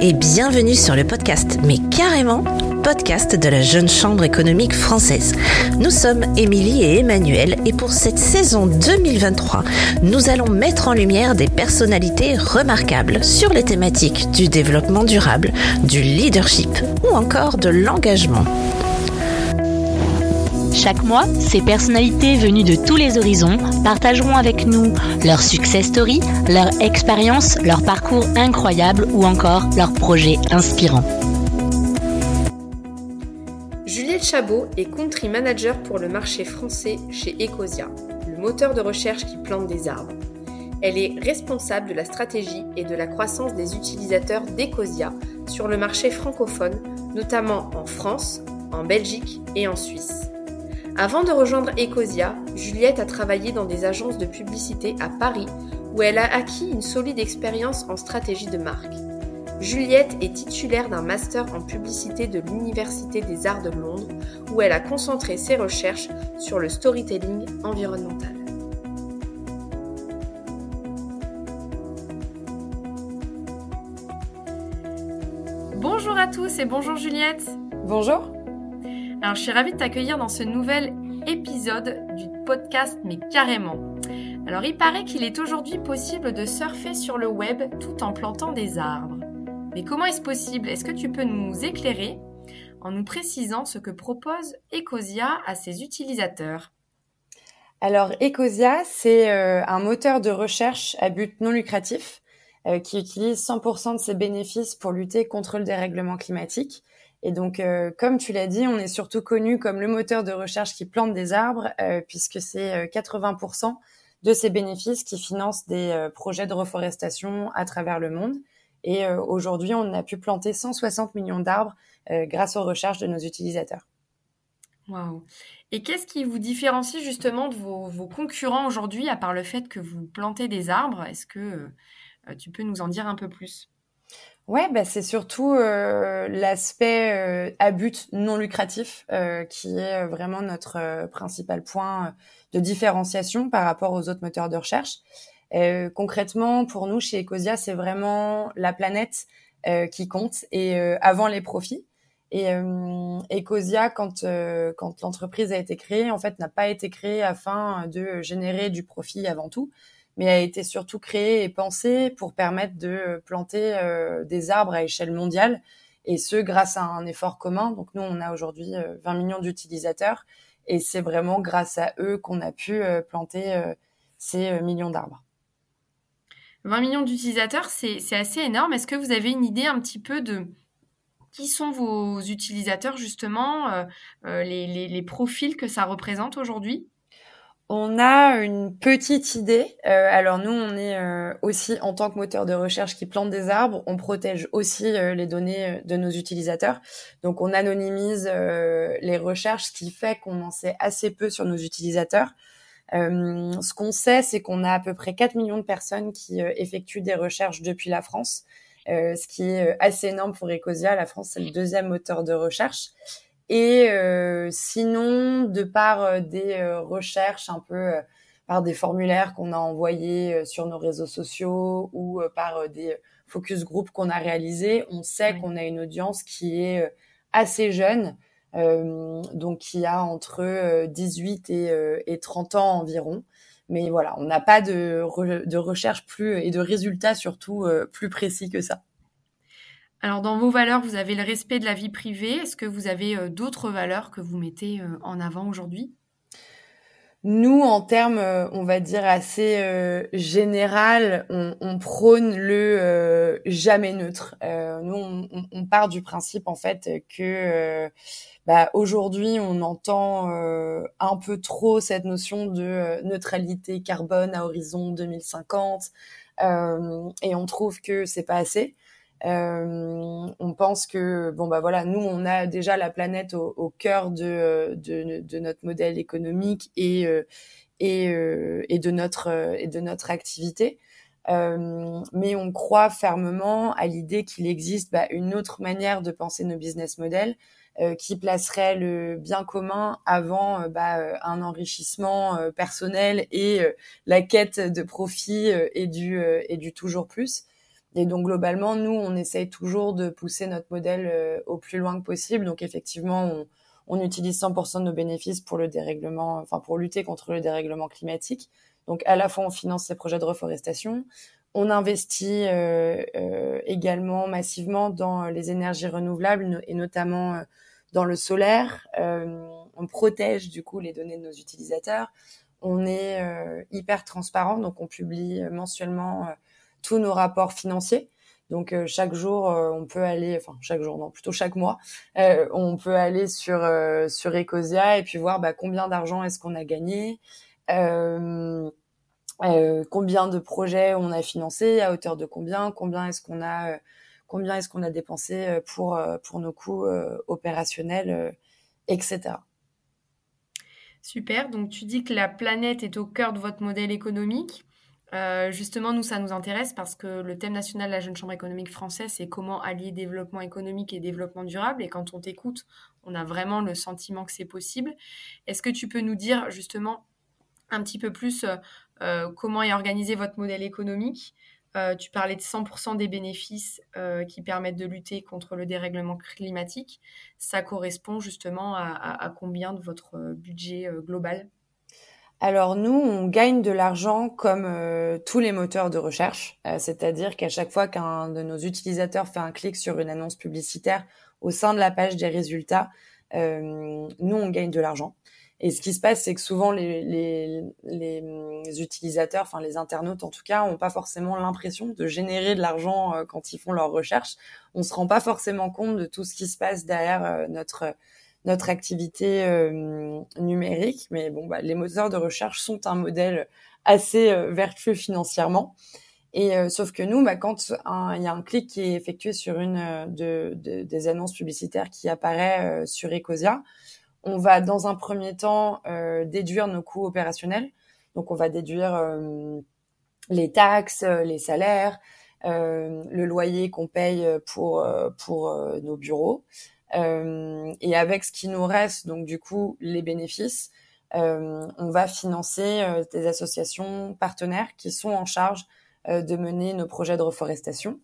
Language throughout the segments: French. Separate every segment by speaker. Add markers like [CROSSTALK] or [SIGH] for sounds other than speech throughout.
Speaker 1: et bienvenue sur le podcast, mais carrément podcast de la Jeune Chambre économique française. Nous sommes Émilie et Emmanuel et pour cette saison 2023, nous allons mettre en lumière des personnalités remarquables sur les thématiques du développement durable, du leadership ou encore de l'engagement.
Speaker 2: Chaque mois, ces personnalités venues de tous les horizons partageront avec nous leur success story, leur expérience, leur parcours incroyable ou encore leurs projets inspirants.
Speaker 3: Juliette Chabot est country manager pour le marché français chez Ecosia, le moteur de recherche qui plante des arbres. Elle est responsable de la stratégie et de la croissance des utilisateurs d'Ecosia sur le marché francophone, notamment en France, en Belgique et en Suisse. Avant de rejoindre Ecosia, Juliette a travaillé dans des agences de publicité à Paris où elle a acquis une solide expérience en stratégie de marque. Juliette est titulaire d'un master en publicité de l'Université des Arts de Londres où elle a concentré ses recherches sur le storytelling environnemental. Bonjour à tous et bonjour Juliette.
Speaker 4: Bonjour.
Speaker 3: Alors, je suis ravie de t'accueillir dans ce nouvel épisode du podcast, mais carrément. Alors, il paraît qu'il est aujourd'hui possible de surfer sur le web tout en plantant des arbres. Mais comment est-ce possible? Est-ce que tu peux nous éclairer en nous précisant ce que propose Ecosia à ses utilisateurs?
Speaker 4: Alors, Ecosia, c'est euh, un moteur de recherche à but non lucratif euh, qui utilise 100% de ses bénéfices pour lutter contre le dérèglement climatique et donc, euh, comme tu l'as dit, on est surtout connu comme le moteur de recherche qui plante des arbres, euh, puisque c'est 80% euh, de ces bénéfices qui financent des projets de reforestation à travers le monde. Et aujourd'hui, on a pu planter 160 millions d'arbres grâce aux recherches de nos utilisateurs.
Speaker 3: Waouh Et qu'est-ce qui vous différencie justement de vos concurrents aujourd'hui, à part le fait que vous plantez des arbres? Est-ce que tu peux nous en dire un peu plus?
Speaker 4: Ouais, bah c'est surtout euh, l'aspect euh, à but non lucratif euh, qui est vraiment notre principal point de différenciation par rapport aux autres moteurs de recherche. concrètement, pour nous chez Ecosia, c'est vraiment la planète qui compte et avant les profits. Et Ecosia, quand quand l'entreprise a été créée, en fait, n'a pas été créée afin de générer du profit avant tout, mais a été surtout créé et pensé pour permettre de planter euh, des arbres à échelle mondiale, et ce grâce à un effort commun. Donc nous, on a aujourd'hui 20 euh, millions d'utilisateurs, et c'est vraiment grâce à eux qu'on a pu euh, planter ces millions d'arbres.
Speaker 3: 20 millions d'utilisateurs, c'est assez énorme. Est-ce que vous avez une idée un petit peu de qui sont vos utilisateurs justement, les profils que ça représente aujourd'hui?
Speaker 4: On a une petite idée. Euh, alors nous, on est euh, aussi en tant que moteur de recherche qui plante des arbres, on protège aussi euh, les données de nos utilisateurs. Donc on anonymise les recherches, ce qui fait qu'on en sait assez peu sur nos utilisateurs. ce qu'on sait, c'est qu'on a à peu près 4 millions de personnes qui effectuent des recherches depuis la France, ce qui est assez énorme pour Ecosia. La France, c'est le deuxième moteur de recherche. Et euh, sinon, de par euh, des euh, recherches un peu par des formulaires qu'on a envoyés sur nos réseaux sociaux ou par des focus group qu'on a réalisés, on sait qu'on a une audience qui est assez jeune, donc qui a entre 18 et, et 30 ans environ. Mais voilà, on n'a pas de, de recherche plus et de résultats surtout plus précis que ça.
Speaker 3: Alors, dans vos valeurs, vous avez le respect de la vie privée. Est-ce que vous avez euh, d'autres valeurs que vous mettez euh, en avant aujourd'hui?
Speaker 4: Nous, en termes, euh, on va dire assez général, on, prône le jamais neutre. nous, on, part du principe en fait que bah, aujourd'hui, on entend un peu trop cette notion de neutralité carbone à horizon 2050, et on trouve que c'est pas assez. Euh, on pense que bon bah voilà, nous on a déjà la planète au, au cœur de, de, de, notre modèle économique et euh, et, euh, et de notre et de notre activité. Euh, mais on croit fermement à l'idée qu'il existe bah, une autre manière de penser nos business models euh, qui placerait le bien commun avant bah, un enrichissement personnel et la quête de profit et du et du toujours plus. Et donc globalement, nous, on essaye toujours de pousser notre modèle au plus loin que possible. Donc effectivement, on, on utilise 100% de nos bénéfices pour le dérèglement, enfin pour lutter contre le dérèglement climatique. Donc à la fois on finance ces projets de reforestation, on investit euh, euh, également massivement dans les énergies renouvelables et notamment euh, dans le solaire. on protège du coup les données de nos utilisateurs. On est hyper transparent, donc on publie mensuellement tous nos rapports financiers. Donc chaque jour, on peut aller, enfin chaque jour, non, plutôt chaque mois, on peut aller sur sur Ecosia et puis voir bah, combien d'argent est-ce qu'on a gagné, euh, combien de projets on a financé, à hauteur de combien, combien est-ce qu'on a, euh, combien est-ce qu'on a dépensé euh, pour pour nos coûts opérationnels, etc.
Speaker 3: Super. Donc tu dis que la planète est au cœur de votre modèle économique. Justement, nous, ça nous intéresse parce que le thème national de la Jeune Chambre économique française, c'est comment allier développement économique et développement durable. Et quand on t'écoute, on a vraiment le sentiment que c'est possible. Est-ce que tu peux nous dire justement un petit peu plus euh, comment est organisé votre modèle économique? Euh, tu parlais de 100% des bénéfices euh, qui permettent de lutter contre le dérèglement climatique. Ça correspond justement à, combien de votre budget global?
Speaker 4: Alors nous, on gagne de l'argent comme tous les moteurs de recherche, c'est-à-dire qu'à chaque fois qu'un de nos utilisateurs fait un clic sur une annonce publicitaire au sein de la page des résultats, nous, on gagne de l'argent. Et ce qui se passe, c'est que souvent les, les, les, utilisateurs, enfin les internautes en tout cas, ont pas forcément l'impression de générer de l'argent euh, quand ils font leurs recherches. On se rend pas forcément compte de tout ce qui se passe derrière euh, notre notre activité euh, numérique. Mais bon, bah, les moteurs de recherche sont un modèle assez vertueux financièrement. Et sauf que nous, bah, quand il y a un clic qui est effectué sur une de, de, des annonces publicitaires qui apparaît sur Ecosia, on va dans un premier temps euh, déduire nos coûts opérationnels. Donc on va déduire euh, les taxes, euh, les salaires, le loyer qu'on paye pour pour nos bureaux. Et avec ce qui nous reste, donc du coup les bénéfices, on va financer des associations partenaires qui sont en charge de mener nos projets de reforestation.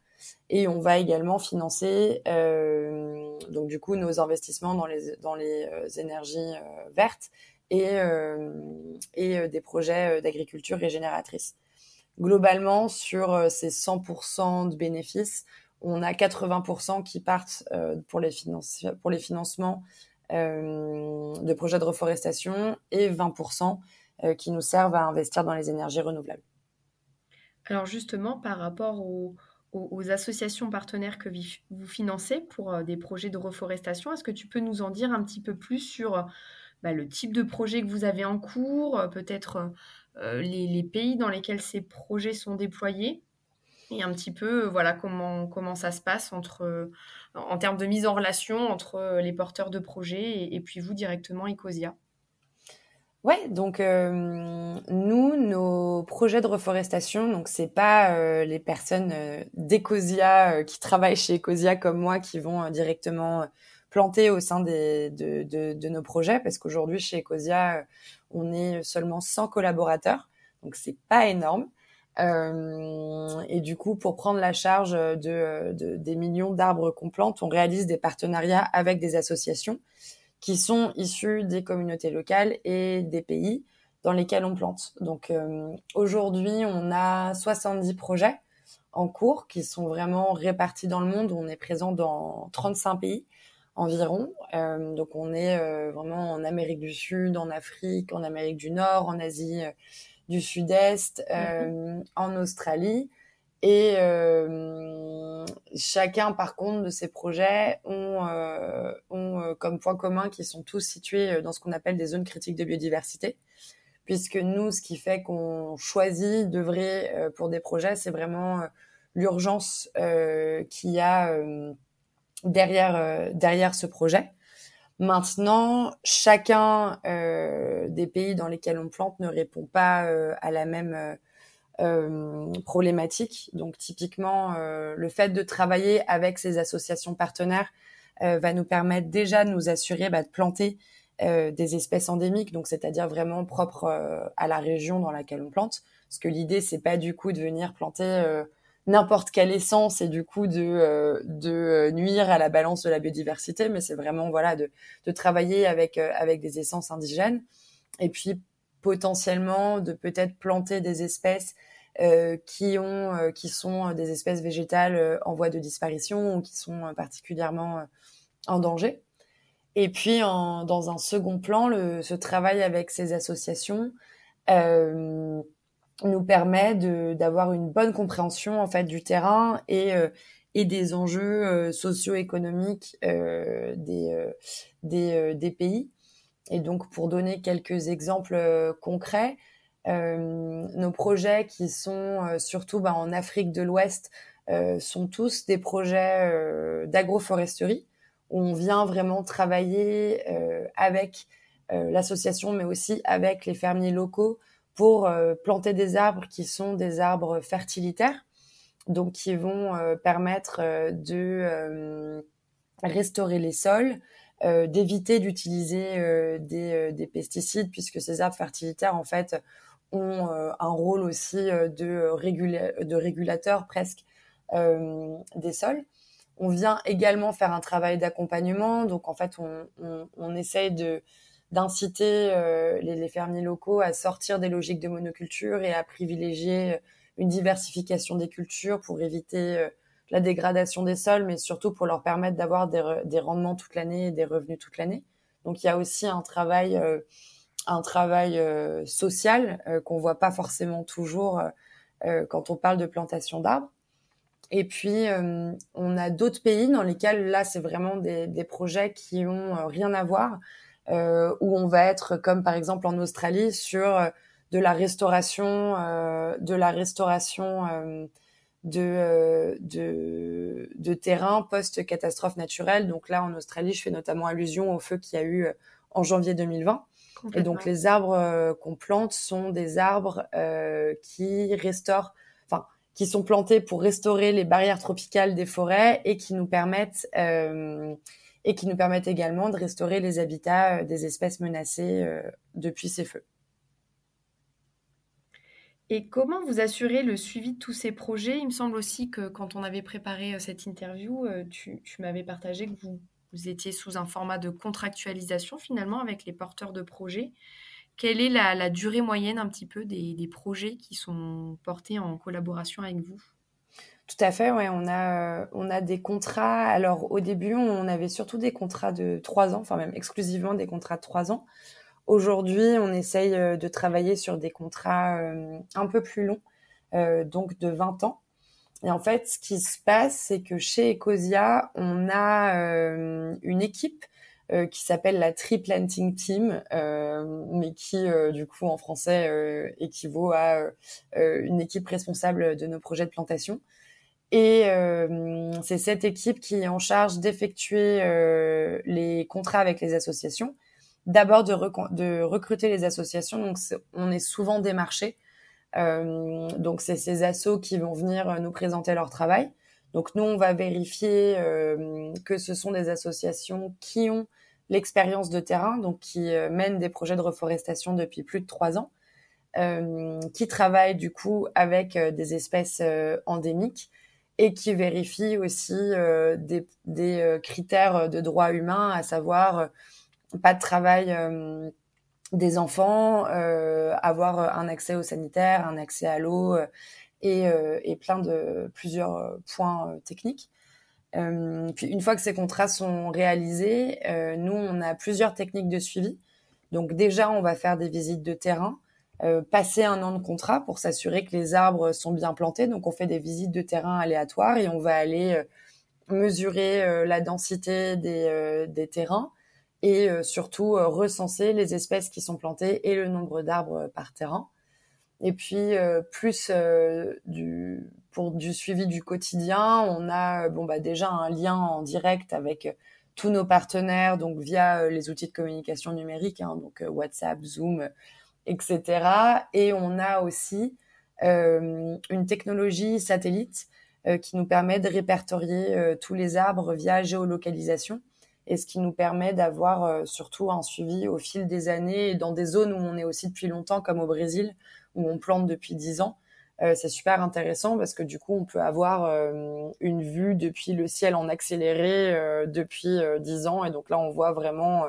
Speaker 4: Et on va également financer euh, donc du coup nos investissements dans les dans les euh, énergies euh, vertes et et des projets d'agriculture régénératrice. Globalement, sur ces 100% de bénéfices, on a 80% qui partent pour les pour les financements de projets de reforestation et 20% qui nous servent à investir dans les énergies renouvelables.
Speaker 3: Alors justement, par rapport aux, associations partenaires que vous financez pour euh, des projets de reforestation. Est-ce que tu peux nous en dire un petit peu plus sur euh, bah, le type de projet que vous avez en cours, euh, peut-être les, pays dans lesquels ces projets sont déployés? Et un petit peu voilà comment, comment ça se passe entre, en termes de mise en relation entre les porteurs de projets et, puis vous directement Ecosia
Speaker 4: Ouais, donc euh, nous, nos projets de reforestation, donc c'est pas euh, les personnes euh, d'Ecosia qui travaillent chez Ecosia comme moi qui vont directement planter au sein des, de, de, de nos projets, parce qu'aujourd'hui chez Ecosia, on est seulement 100 collaborateurs, donc c'est pas énorme. Et du coup, pour prendre la charge de, de des millions d'arbres qu'on plante, on réalise des partenariats avec des associations qui sont issus des communautés locales et des pays dans lesquels on plante. Donc euh, aujourd'hui, on a 70 projets en cours qui sont vraiment répartis dans le monde. On est présent dans 35 pays environ. Euh, donc on est euh, vraiment en Amérique du Sud, en Afrique, en Amérique du Nord, en Asie du Sud-Est, mm-hmm. en Australie. Et euh, chacun, par contre, de ces projets ont, euh, ont euh, comme point commun qu'ils sont tous situés dans ce qu'on appelle des zones critiques de biodiversité. Puisque nous, ce qui fait qu'on choisit d'œuvrer pour des projets, c'est vraiment l'urgence qu'il y a derrière, derrière ce projet. Maintenant, chacun des pays dans lesquels on plante ne répond pas à la même euh, problématiques. Donc typiquement, euh, le fait de travailler avec ces associations partenaires euh, va nous permettre déjà de nous assurer bah, de planter des espèces endémiques, donc c'est-à-dire vraiment propres à la région dans laquelle on plante. Parce que l'idée, c'est pas du coup de venir planter n'importe quelle essence et du coup de, de nuire à la balance de la biodiversité, mais c'est vraiment voilà de, de travailler avec avec des essences indigènes et puis potentiellement de peut-être planter des espèces euh, qui ont euh, qui sont des espèces végétales euh, en voie de disparition ou qui sont particulièrement en danger. Et puis en, dans un second plan, le, ce travail avec ces associations nous permet d'avoir une bonne compréhension en fait du terrain et et des enjeux socio-économiques des des, des pays. Et donc, pour donner quelques exemples concrets, euh, nos projets qui sont euh, surtout bah, en Afrique de l'Ouest euh, sont tous des projets d'agroforesterie où on vient vraiment travailler avec l'association, mais aussi avec les fermiers locaux pour planter des arbres qui sont des arbres fertilitaires, donc qui vont permettre de restaurer les sols, d'éviter d'utiliser des, des, pesticides, puisque ces arbres fertilitaires, en fait, ont euh, un rôle aussi euh, de, régulateur presque euh, des sols. On vient également faire un travail d'accompagnement. Donc, en fait, on essaye de, d'inciter les, les, fermiers locaux à sortir des logiques de monoculture et à privilégier une diversification des cultures pour éviter la dégradation des sols, mais surtout pour leur permettre d'avoir des, des rendements toute l'année et des revenus toute l'année. Donc, il y a aussi un travail un travail euh, social euh, qu'on voit pas forcément toujours euh, quand on parle de plantation d'arbres. Et puis, on a d'autres pays dans lesquels, là, c'est vraiment des, des, projets qui ont rien à voir, où on va être, comme par exemple en Australie, sur de la restauration, de la restauration de, de, de terrain post-catastrophe naturelle. Donc là, en Australie, je fais notamment allusion au feu qu'il y a eu en janvier 2020. Et donc les arbres euh, qu'on plante sont des arbres euh, qui restaurent, enfin qui sont plantés pour restaurer les barrières tropicales des forêts et qui nous permettent euh, et qui nous permettent également de restaurer les habitats des espèces menacées depuis ces feux.
Speaker 3: Et comment vous assurez le suivi de tous ces projets? Il me semble aussi que quand on avait préparé cette interview, tu, tu m'avais partagé que vous vous étiez sous un format de contractualisation finalement avec les porteurs de projets. Quelle est la, durée moyenne un petit peu des, projets qui sont portés en collaboration avec vous?
Speaker 4: Tout à fait, ouais. On a, euh, on a des contrats. Alors, au début, on avait surtout des contrats de trois ans, enfin même exclusivement des contrats de trois ans. Aujourd'hui, on essaye euh, de travailler sur des contrats euh, un peu plus longs, donc de 20 ans. Et en fait, ce qui se passe, c'est que chez Ecosia, on a une équipe qui s'appelle la Tree Planting Team, mais qui, du coup, en français, équivaut à une équipe responsable de nos projets de plantation. Et c'est cette équipe qui est en charge d'effectuer les contrats avec les associations. D'abord de, recruter les associations, donc on est souvent démarché euh, donc c'est ces assos qui vont venir euh, nous présenter leur travail. Donc nous, on va vérifier euh, que ce sont des associations qui ont l'expérience de terrain, donc qui mènent des projets de reforestation depuis plus de trois ans, qui travaillent du coup avec des espèces endémiques et qui vérifient aussi des, des critères de droit humain, à savoir pas de travail des enfants, euh, avoir un accès au sanitaire, un accès à l'eau euh, et, euh, et, plein de plusieurs points techniques. puis une fois que ces contrats sont réalisés, nous on a plusieurs techniques de suivi. Donc déjà on va faire des visites de terrain, passer un an de contrat pour s'assurer que les arbres sont bien plantés. Donc on fait des visites de terrain aléatoires et on va aller mesurer la densité des, des terrains, et euh, surtout euh, recenser les espèces qui sont plantées et le nombre d'arbres euh, par terrain. Et puis plus du pour du suivi du quotidien, on a bon bah déjà un lien en direct avec tous nos partenaires, donc via les outils de communication numérique, hein, donc WhatsApp, Zoom, etc. Et on a aussi euh, une technologie satellite qui nous permet de répertorier tous les arbres via géolocalisation et ce qui nous permet d'avoir euh, surtout un suivi au fil des années dans des zones où on est aussi depuis longtemps, comme au Brésil, où on plante depuis dix ans. c'est super intéressant parce que du coup, on peut avoir une vue depuis le ciel en accéléré depuis dix ans. Et donc là, on voit vraiment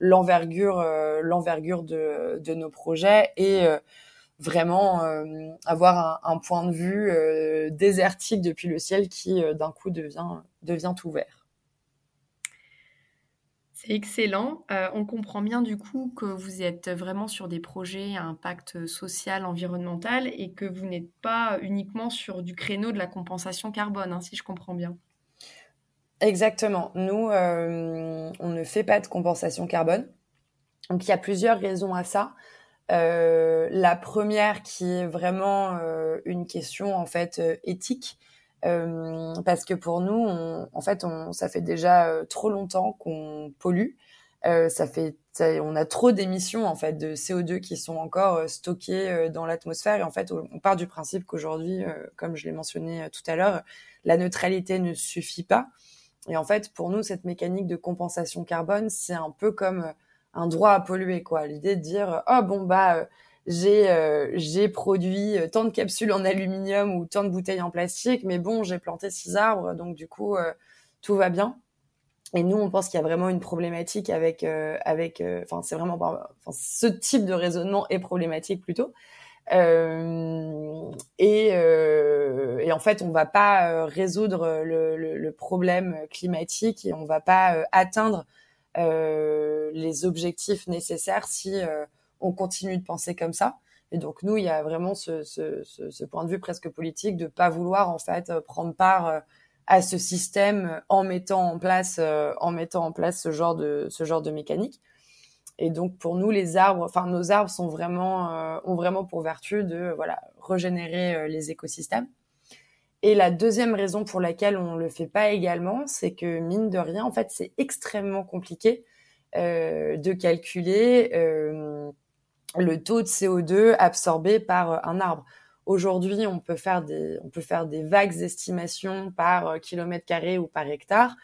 Speaker 4: l'envergure, l'envergure de, de, nos projets et vraiment avoir un, point de vue désertique depuis le ciel qui d'un coup devient, devient tout vert.
Speaker 3: C'est excellent. Euh, on comprend bien du coup que vous êtes vraiment sur des projets à impact social, environnemental et que vous n'êtes pas uniquement sur du créneau de la compensation carbone, hein, si je comprends bien.
Speaker 4: Exactement. Nous, euh, on ne fait pas de compensation carbone. Donc il y a plusieurs raisons à ça. Euh, la première qui est vraiment une question en fait éthique euh, parce que pour nous, en fait, ça fait déjà euh, trop longtemps qu'on pollue. Euh, ça fait, on a trop d'émissions en fait de CO2 qui sont encore euh, stockées dans l'atmosphère. Et en fait, on part du principe qu'aujourd'hui, comme je l'ai mentionné tout à l'heure, la neutralité ne suffit pas. Et en fait, pour nous, cette mécanique de compensation carbone, c'est un peu comme un droit à polluer, quoi. L'idée de dire, oh bon bah j'ai euh, j'ai produit euh, tant de capsules en aluminium ou tant de bouteilles en plastique, mais bon, j'ai planté six arbres, donc du coup, euh, tout va bien. Et nous, on pense qu'il y a vraiment une problématique avec avec, enfin, c'est vraiment, enfin, ce type de raisonnement est problématique plutôt. Et, et en fait, on va pas résoudre le, problème climatique et on va pas atteindre les objectifs nécessaires si on continue de penser comme ça. Et donc nous, il y a vraiment ce, point de vue presque politique de pas vouloir en fait euh, prendre part euh, à ce système en mettant en place euh, en mettant en place ce genre de mécanique. Et donc pour nous, les arbres, enfin nos arbres sont vraiment ont vraiment pour vertu de voilà régénérer les écosystèmes. Et la deuxième raison pour laquelle on le fait pas également, c'est que mine de rien, en fait, c'est extrêmement compliqué de calculer le taux de CO2 absorbé par euh, un arbre. Aujourd'hui, on peut faire des, on peut faire des vagues estimations par euh, kilomètre carré ou par hectare,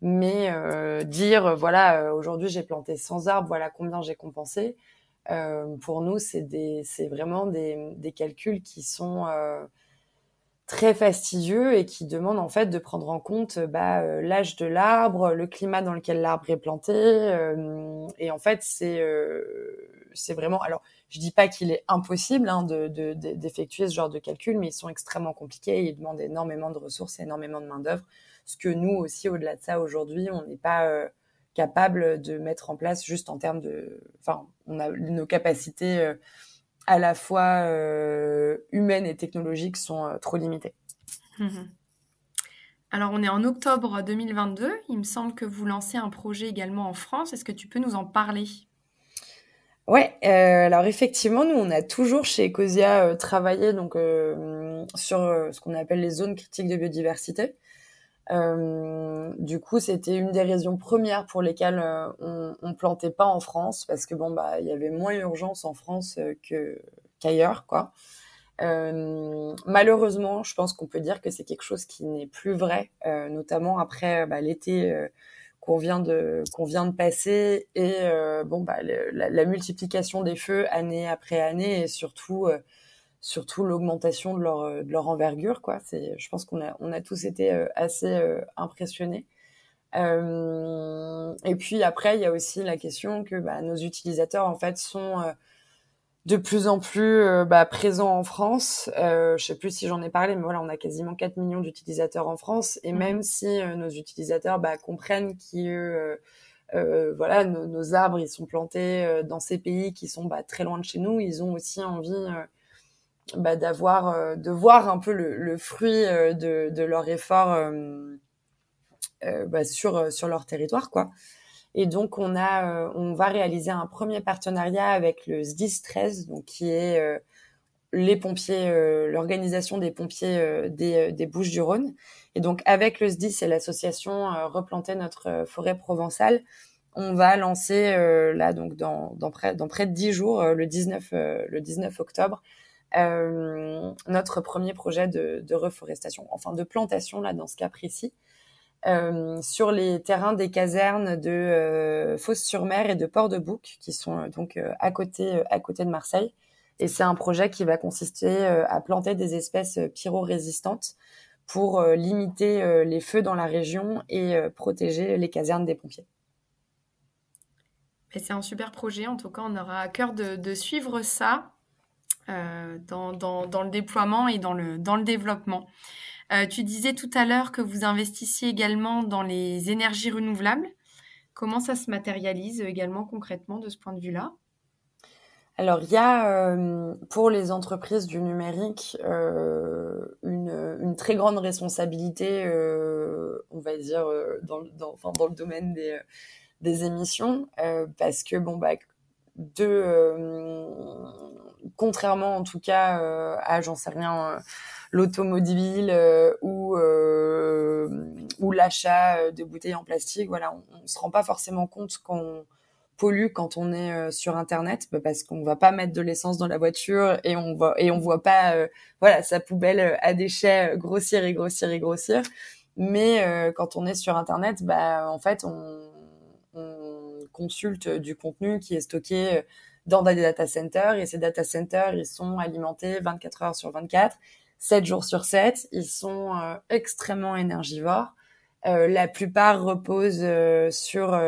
Speaker 4: mais euh, dire voilà, aujourd'hui j'ai planté 100 arbres, voilà combien j'ai compensé. pour nous, c'est des, c'est vraiment des, des, calculs qui sont très fastidieux et qui demandent en fait de prendre en compte bah, l'âge de l'arbre, le climat dans lequel l'arbre est planté, et en fait c'est c'est vraiment. Alors, je dis pas qu'il est impossible hein, d'effectuer de, ce genre de calcul, mais ils sont extrêmement compliqués. Ils demandent énormément de ressources, énormément de main d'œuvre. Ce que nous aussi, au-delà de ça, aujourd'hui, on n'est pas euh, capable de mettre en place juste en termes de. Enfin, nos capacités euh, à la fois euh, humaines et technologiques sont trop limitées.
Speaker 3: Mmh Alors, on est en octobre 2022. Il me semble que vous lancez un projet également en France. Est-ce que tu peux nous en parler?
Speaker 4: Ouais, euh, alors effectivement, nous on a toujours chez Ecosia euh, travaillé donc euh, sur ce qu'on appelle les zones critiques de biodiversité. du coup, c'était une des raisons premières pour lesquelles on, on plantait pas en France parce que bon bah il y avait moins d'urgence en France qu'ailleurs quoi. malheureusement, je pense qu'on peut dire que c'est quelque chose qui n'est plus vrai, notamment après bah, l'été qu'on vient de qu'on vient de passer et euh, bon bah la, multiplication des feux année après année et surtout euh, surtout l'augmentation de leur de leur envergure quoi. C'est je pense qu'on a on a tous été euh, assez impressionnés. Et puis après il y a aussi la question que bah, nos utilisateurs en fait sont de plus en plus euh, bah, présent en France. Euh, je sais plus si j'en ai parlé, mais voilà, on a quasiment 4 millions d'utilisateurs en France. Et mmh. même si euh, nos utilisateurs bah, comprennent que euh, voilà, nos, arbres ils sont plantés dans ces pays qui sont bah, très loin de chez nous, ils ont aussi envie bah, d'avoir, de voir un peu le, le fruit de, de, leur effort bah, sur sur leur territoire, quoi. Et donc, on, a, euh, on va réaliser un premier partenariat avec le SDIS 13, donc qui est euh, les pompiers, euh, l'organisation des pompiers des, Bouches-du-Rhône. Et donc, avec le SDIS et l'association Replanter notre forêt provençale, on va lancer là, donc dans, dans, près, dans près de 10 jours, le, 19, le 19 octobre, notre premier projet de, de reforestation, enfin de plantation, là, dans ce cas précis. Euh, sur les terrains des casernes de euh, Fos-sur-Mer et de Port-de-Bouc, qui sont euh, donc à côté à côté de Marseille. Et c'est un projet qui va consister à planter des espèces pyrorésistantes pour limiter les feux dans la région et protéger les casernes des pompiers.
Speaker 3: C'est un super projet. En tout cas, on aura à cœur de, suivre ça dans, le déploiement et dans le développement. Euh, tu disais tout à l'heure que vous investissiez également dans les énergies renouvelables. Comment ça se matérialise également concrètement de ce point de vue-là?
Speaker 4: Alors, il y a euh, pour les entreprises du numérique euh, une, très grande responsabilité, on va dire, dans, le domaine des, des émissions, parce que, bon, bah, de, contrairement en tout cas à, j'en sais rien, l'automobile euh, ou euh, ou l'achat euh, de bouteilles en plastique. Voilà, on, on se rend pas forcément compte qu'on pollue quand on est sur internet bah, parce qu'on va pas mettre de l'essence dans la voiture et on voit et on voit pas voilà sa poubelle à déchets grossir et grossir et grossir mais quand on est sur internet bah en fait on, on consulte du contenu qui est stocké dans des data centers et ces data centers ils sont alimentés 24 heures sur 24 7 jours sur 7. Ils sont euh, extrêmement énergivores. Euh, la plupart reposent euh, sur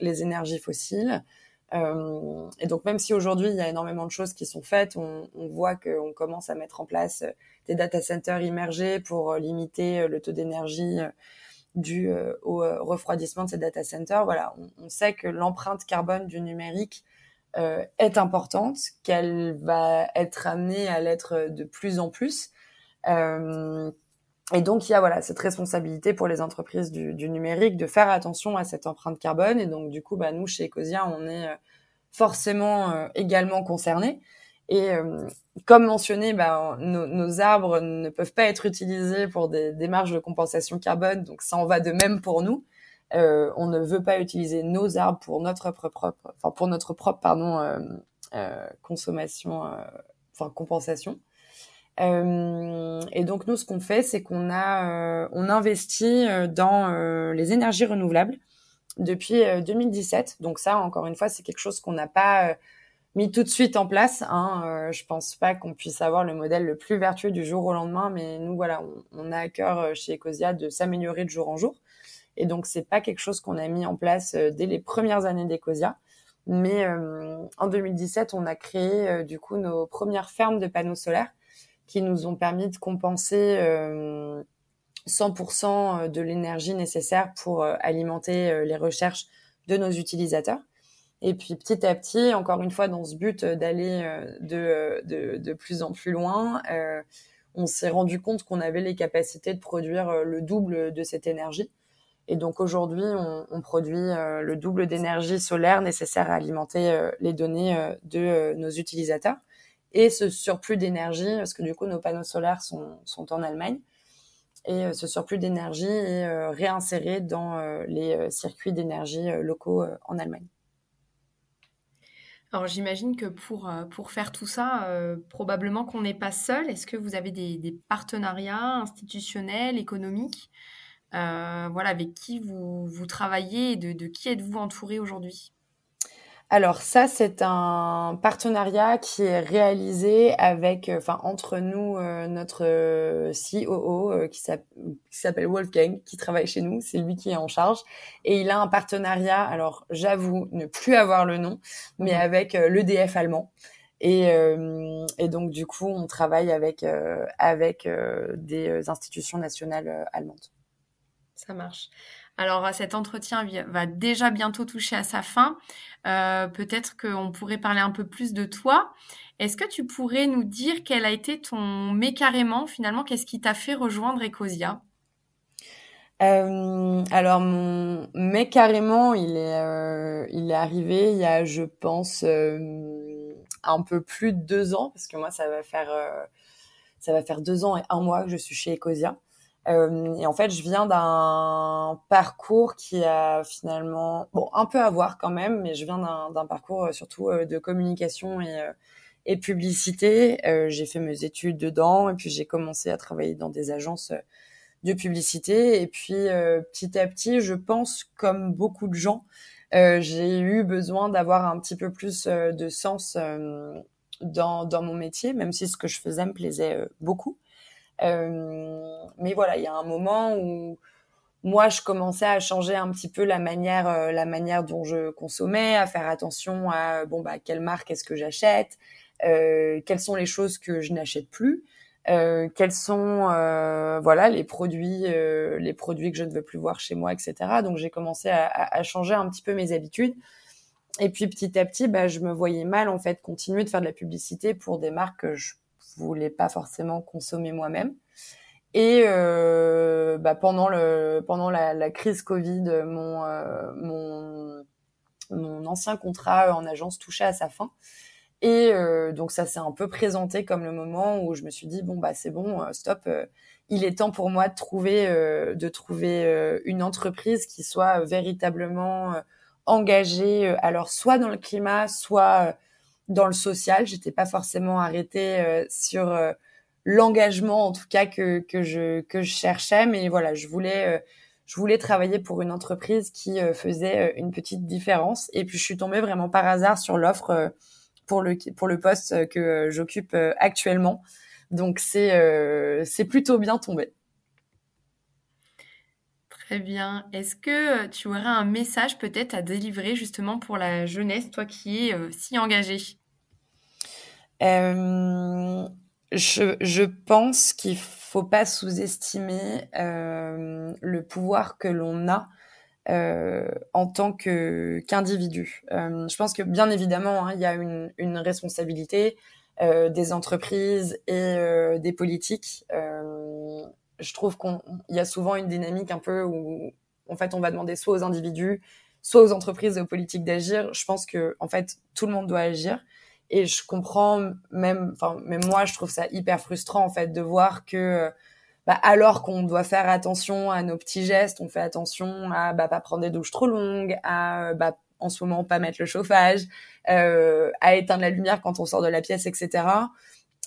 Speaker 4: les énergies fossiles. et donc même si aujourd'hui il y a énormément de choses qui sont faites, on, on voit qu'on commence à mettre en place des data centers immergés pour limiter le taux d'énergie dû au refroidissement de ces data centers. Voilà, on sait que l'empreinte carbone du numérique euh, est importante, qu'elle va être amenée à l'être de plus en plus. Euh, et donc, il y a voilà cette responsabilité pour les entreprises du, numérique de faire attention à cette empreinte carbone. Et donc, du coup, bah, nous, chez Ecosia, on est euh, forcément également concernés. Et comme mentionné, bah, nos, nos, arbres ne peuvent pas être utilisés pour des démarches de compensation carbone, donc ça en va de même pour nous. Euh, on ne veut pas utiliser nos arbres pour notre propre, enfin pour notre propre pardon euh, euh, consommation, enfin compensation. et donc nous, ce qu'on fait, c'est qu'on a, on investit dans les énergies renouvelables depuis 2017. Donc ça, encore une fois, c'est quelque chose qu'on n'a pas mis tout de suite en place. Hein. je pense pas qu'on puisse avoir le modèle le plus vertueux du jour au lendemain, mais nous, voilà, on, on a à cœur chez Ecosia de s'améliorer de jour en jour. Et donc, c'est pas quelque chose qu'on a mis en place euh, dès les premières années d'Ecosia. Mais euh, en 2017, on a créé euh, du coup nos premières fermes de panneaux solaires qui nous ont permis de compenser 100% de l'énergie nécessaire pour alimenter les recherches de nos utilisateurs. Et puis petit à petit, encore une fois, dans ce but d'aller de, de, plus en plus loin, on s'est rendu compte qu'on avait les capacités de produire le double de cette énergie. Et donc aujourd'hui, on, produit euh, le double d'énergie solaire nécessaire à alimenter euh, les données euh, de nos utilisateurs. Et ce surplus d'énergie, parce que du coup, nos panneaux solaires sont, en Allemagne, et ce surplus d'énergie est réinséré dans les circuits d'énergie locaux en Allemagne.
Speaker 3: Alors j'imagine que pour, pour faire tout ça, probablement qu'on n'est pas seul. Est-ce que vous avez des, partenariats institutionnels, économiques? Voilà, avec qui vous, vous travaillez et de, de qui êtes-vous entouré aujourd'hui?
Speaker 4: Alors ça, c'est un partenariat qui est réalisé avec, euh, enfin entre nous, euh, notre COO qui s'appelle Wolfgang, qui travaille chez nous, c'est lui qui est en charge, et il a un partenariat. Alors j'avoue ne plus avoir le nom, mais mmh. avec l'EDF allemand. Et, et, donc du coup, on travaille avec avec des institutions nationales allemandes.
Speaker 3: Ça marche. Alors, cet entretien va déjà bientôt toucher à sa fin. Euh, peut-être qu'on pourrait parler un peu plus de toi. Est-ce que tu pourrais nous dire quel a été ton mais carrément, finalement, qu'est-ce qui t'a fait rejoindre Ecosia?
Speaker 4: Euh, alors mon mais carrément il est euh, il est arrivé il y a je pense un peu plus de deux ans parce que moi ça va faire ça va faire deux ans et un mois que je suis chez Ecosia euh, et en fait, je viens d'un parcours qui a finalement, bon, un peu à voir quand même, mais je viens d'un parcours euh, surtout euh, de communication et, publicité. j'ai fait mes études dedans et puis j'ai commencé à travailler dans des agences de publicité. Et puis petit à petit, je pense, comme beaucoup de gens, j'ai eu besoin d'avoir un petit peu plus de sens dans mon métier, même si ce que je faisais me plaisait beaucoup. Mais voilà, il y a un moment où moi, je commençais à changer un petit peu la manière, euh, la manière dont je consommais, à faire attention à bon bah quelle marque est-ce que j'achète, euh, quelles sont les choses que je n'achète plus, euh, quels sont euh, voilà les produits, euh, les produits que je ne veux plus voir chez moi, etc. Donc j'ai commencé à, à, changer un petit peu mes habitudes. Et puis petit à petit, bah, je me voyais mal en fait continuer de faire de la publicité pour des marques que je voulais pas forcément consommer moi-même. Et euh, bah, pendant le pendant la, la crise Covid, mon euh, mon mon ancien contrat en agence touchait à sa fin. Et euh, donc ça s'est un peu présenté comme le moment où je me suis dit bon bah c'est bon euh, stop euh, il est temps pour moi de trouver de trouver une entreprise qui soit véritablement engagée alors soit dans le climat soit dans le social j'étais pas forcément arrêtée sur l'engagement en tout cas que, que je que je cherchais. Mais voilà je voulais euh, je voulais travailler pour une entreprise qui euh, faisait euh, une petite différence. Et puis je suis tombée vraiment par hasard sur l'offre pour le pour le poste que j'occupe actuellement. Donc c'est c'est plutôt bien tombé
Speaker 3: Très bien. Est-ce que tu aurais un message peut-être à délivrer justement pour la jeunesse, toi qui es si engagée?
Speaker 4: Je, je pense qu'il faut pas sous-estimer euh, le pouvoir que l'on a euh, en tant qu'individu. Euh, je pense que bien évidemment, hein, il y a une, responsabilité euh, des entreprises et euh, des politiques. Je trouve qu'il y a souvent une dynamique un peu où en fait on va demander soit aux individus, soit aux entreprises et aux politiques d'agir. Je pense que en fait tout le monde doit agir. Et je comprends même, même moi, je trouve ça hyper frustrant en fait de voir que bah, alors qu'on doit faire attention à nos petits gestes, on fait attention à bah, pas prendre des douches trop longues, à bah, en ce moment pas mettre le chauffage, euh, à éteindre la lumière quand on sort de la pièce, etc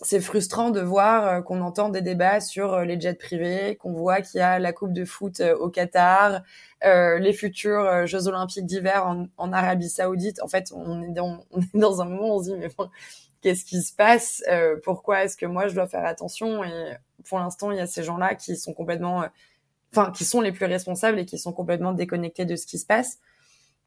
Speaker 4: c'est frustrant de voir euh, qu'on entend des débats sur euh, les jets privés, qu'on voit qu'il y a la Coupe de foot euh, au Qatar, euh, les futurs Jeux olympiques d'hiver en, en, Arabie Saoudite. En fait, on est dans, [LAUGHS] on est dans un moment où on se dit mais qu'est-ce qui se passe? Euh, Pourquoi est-ce que moi je dois faire attention? Et pour l'instant, il y a ces gens-là qui sont complètement, enfin, qui sont les plus responsables et qui sont complètement déconnectés de ce qui se passe.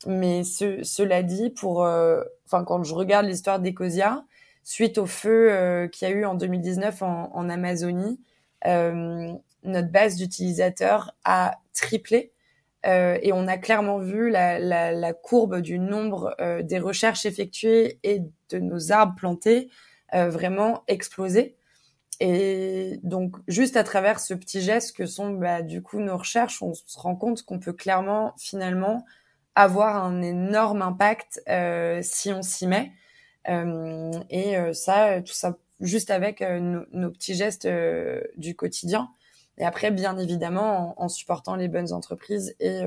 Speaker 4: Mais ce, cela dit, pour, enfin, quand je regarde l'histoire d'Ecosia, suite au feu euh, qu'il y a eu en 2019 en, Amazonie, euh, notre base d'utilisateurs a triplé. Euh, et on a clairement vu la, courbe du nombre des recherches effectuées et de nos arbres plantés vraiment exploser. Et donc, juste à travers ce petit geste que sont bah, du coup nos recherches, on se rend compte qu'on peut clairement, finalement, avoir un énorme impact si on s'y met. Euh, et euh, ça, tout ça, juste avec euh, nos, petits gestes du quotidien. Et après, bien évidemment, en, supportant les bonnes entreprises et,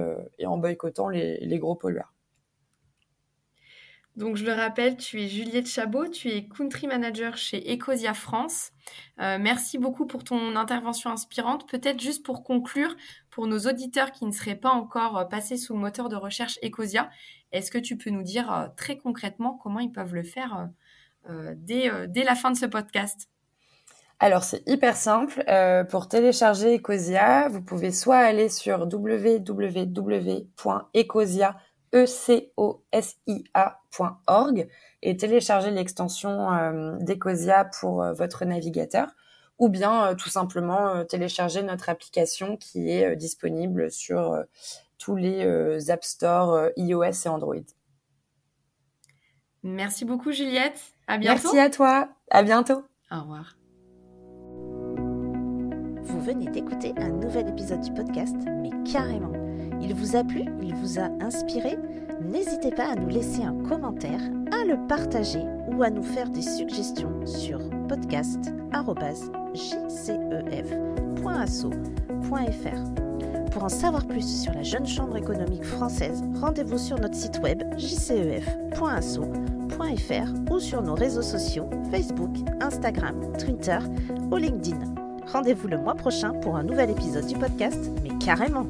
Speaker 4: en boycottant les, gros pollueurs.
Speaker 3: Donc, je le rappelle, tu es Juliette Chabot, tu es Country Manager chez Ecosia France. Euh, merci beaucoup pour ton intervention inspirante. Peut-être juste pour conclure, pour nos auditeurs qui ne seraient pas encore passés sous le moteur de recherche Ecosia, est-ce que tu peux nous dire euh, très concrètement comment ils peuvent le faire euh, dès, dès, la fin de ce podcast?
Speaker 4: Alors c'est hyper simple. Euh, pour télécharger Ecosia, vous pouvez soit aller sur www.ecosia.org et télécharger l'extension euh, d'Ecosia pour euh, votre navigateur, ou bien tout simplement télécharger notre application qui est disponible sur tous les euh, App Store euh, iOS et Android.
Speaker 3: Merci beaucoup Juliette. À bientôt.
Speaker 4: Merci à toi. À bientôt.
Speaker 3: Au revoir.
Speaker 1: Vous venez d'écouter un nouvel épisode du podcast, mais carrément. Il vous a plu Il vous a inspiré? N'hésitez pas à nous laisser un commentaire, à le partager ou à nous faire des suggestions sur podcast.jcef.asso.fr. Pour en savoir plus sur la Jeune Chambre économique française, rendez-vous sur notre site web jcef.asso.fr ou sur nos réseaux sociaux Facebook, Instagram, Twitter ou LinkedIn. Rendez-vous le mois prochain pour un nouvel épisode du podcast, mais carrément